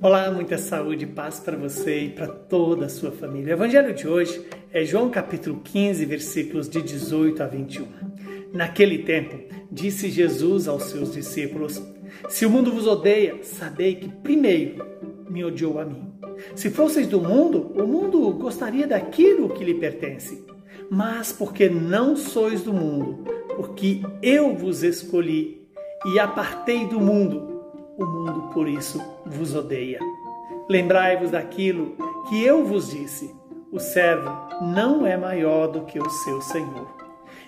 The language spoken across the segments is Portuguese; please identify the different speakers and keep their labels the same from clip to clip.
Speaker 1: Olá, muita saúde e paz para você e para toda a sua família. O evangelho de hoje é João capítulo 15, versículos de 18 a 21. Naquele tempo, disse Jesus aos seus discípulos: Se o mundo vos odeia, sabei que primeiro me odiou a mim. Se fosseis do mundo, o mundo gostaria daquilo que lhe pertence. Mas porque não sois do mundo, porque eu vos escolhi e apartei do mundo, o mundo por isso vos odeia. Lembrai-vos daquilo que eu vos disse: o servo não é maior do que o seu senhor.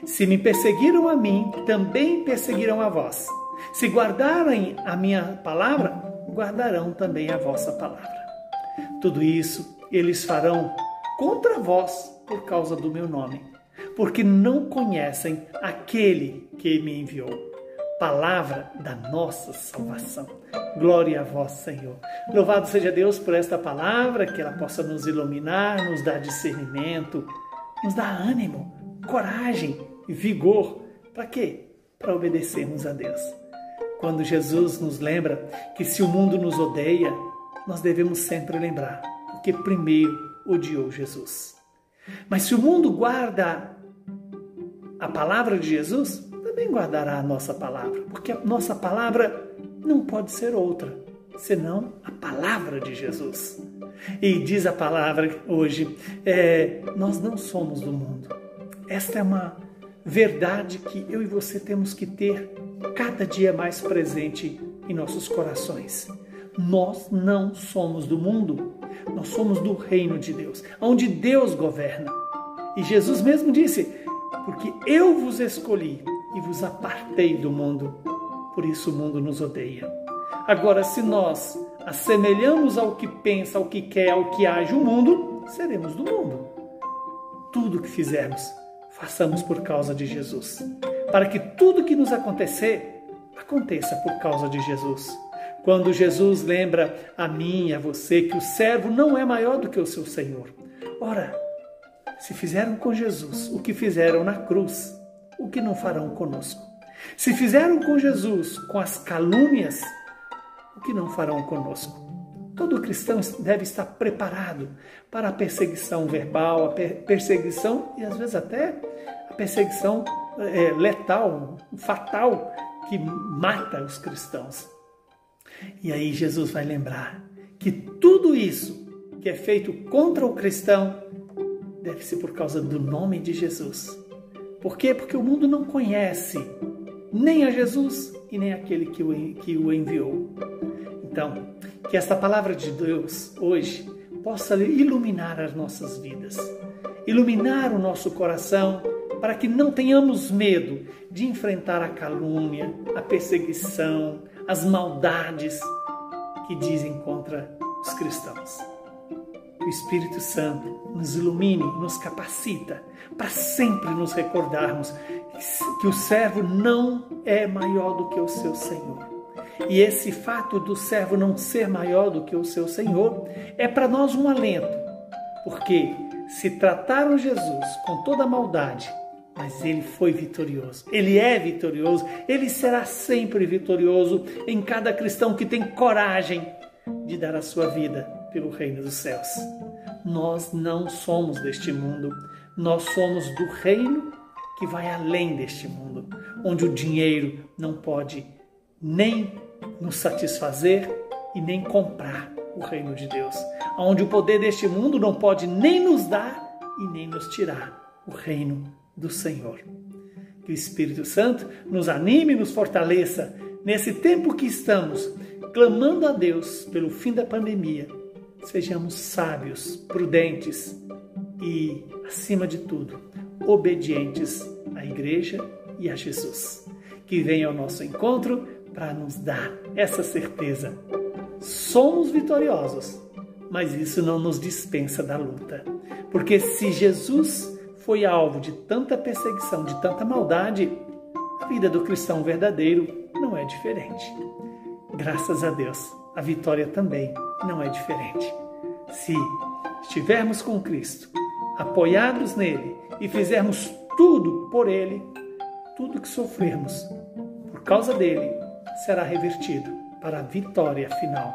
Speaker 1: Se me perseguiram a mim, também perseguirão a vós. Se guardarem a minha palavra, guardarão também a vossa palavra. Tudo isso eles farão contra vós por causa do meu nome, porque não conhecem aquele que me enviou palavra da nossa salvação. Glória a vós, Senhor. Louvado seja Deus por esta palavra, que ela possa nos iluminar, nos dar discernimento, nos dar ânimo, coragem e vigor. Para quê? Para obedecermos a Deus. Quando Jesus nos lembra que se o mundo nos odeia, nós devemos sempre lembrar, porque primeiro odiou Jesus. Mas se o mundo guarda a palavra de Jesus, também guardará a nossa palavra, porque a nossa palavra não pode ser outra senão a palavra de Jesus. E diz a palavra hoje: é, nós não somos do mundo. Esta é uma verdade que eu e você temos que ter cada dia mais presente em nossos corações. Nós não somos do mundo, nós somos do reino de Deus, onde Deus governa. E Jesus mesmo disse: Porque eu vos escolhi e vos apartei do mundo, por isso o mundo nos odeia. Agora, se nós assemelhamos ao que pensa, ao que quer, ao que age o mundo, seremos do mundo. Tudo que fizermos, façamos por causa de Jesus, para que tudo que nos acontecer, aconteça por causa de Jesus. Quando Jesus lembra a mim e a você que o servo não é maior do que o seu Senhor. Ora, se fizeram com Jesus o que fizeram na cruz, o que não farão conosco? Se fizeram com Jesus com as calúnias, o que não farão conosco? Todo cristão deve estar preparado para a perseguição verbal, a perseguição e às vezes até a perseguição é, letal, fatal, que mata os cristãos. E aí Jesus vai lembrar que tudo isso que é feito contra o cristão deve ser por causa do nome de Jesus. Por quê? Porque o mundo não conhece nem a Jesus e nem aquele que o, que o enviou. Então, que esta palavra de Deus hoje possa iluminar as nossas vidas, iluminar o nosso coração, para que não tenhamos medo de enfrentar a calúnia, a perseguição, as maldades que dizem contra os cristãos. Espírito Santo nos ilumine, nos capacita para sempre nos recordarmos que o servo não é maior do que o seu Senhor. E esse fato do servo não ser maior do que o seu Senhor é para nós um alento, porque se trataram Jesus com toda a maldade, mas ele foi vitorioso. Ele é vitorioso, ele será sempre vitorioso em cada cristão que tem coragem de dar a sua vida pelo reino dos céus. Nós não somos deste mundo, nós somos do reino que vai além deste mundo, onde o dinheiro não pode nem nos satisfazer e nem comprar o reino de Deus, onde o poder deste mundo não pode nem nos dar e nem nos tirar o reino do Senhor. Que o Espírito Santo nos anime e nos fortaleça nesse tempo que estamos clamando a Deus pelo fim da pandemia sejamos sábios, prudentes e, acima de tudo, obedientes à Igreja e a Jesus, que venha ao nosso encontro para nos dar essa certeza. Somos vitoriosos, mas isso não nos dispensa da luta, porque se Jesus foi alvo de tanta perseguição, de tanta maldade, a vida do cristão verdadeiro não é diferente. Graças a Deus, a vitória também não é diferente. Se estivermos com Cristo, apoiados nele e fizermos tudo por ele, tudo que sofrermos por causa dele será revertido para a vitória final,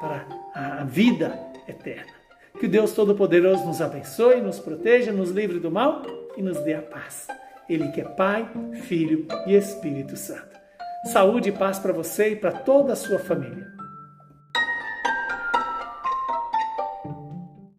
Speaker 1: para a vida eterna. Que o Deus Todo-Poderoso nos abençoe, nos proteja, nos livre do mal e nos dê a paz. Ele que é Pai, Filho e Espírito Santo. Saúde e paz para você e para toda a sua família.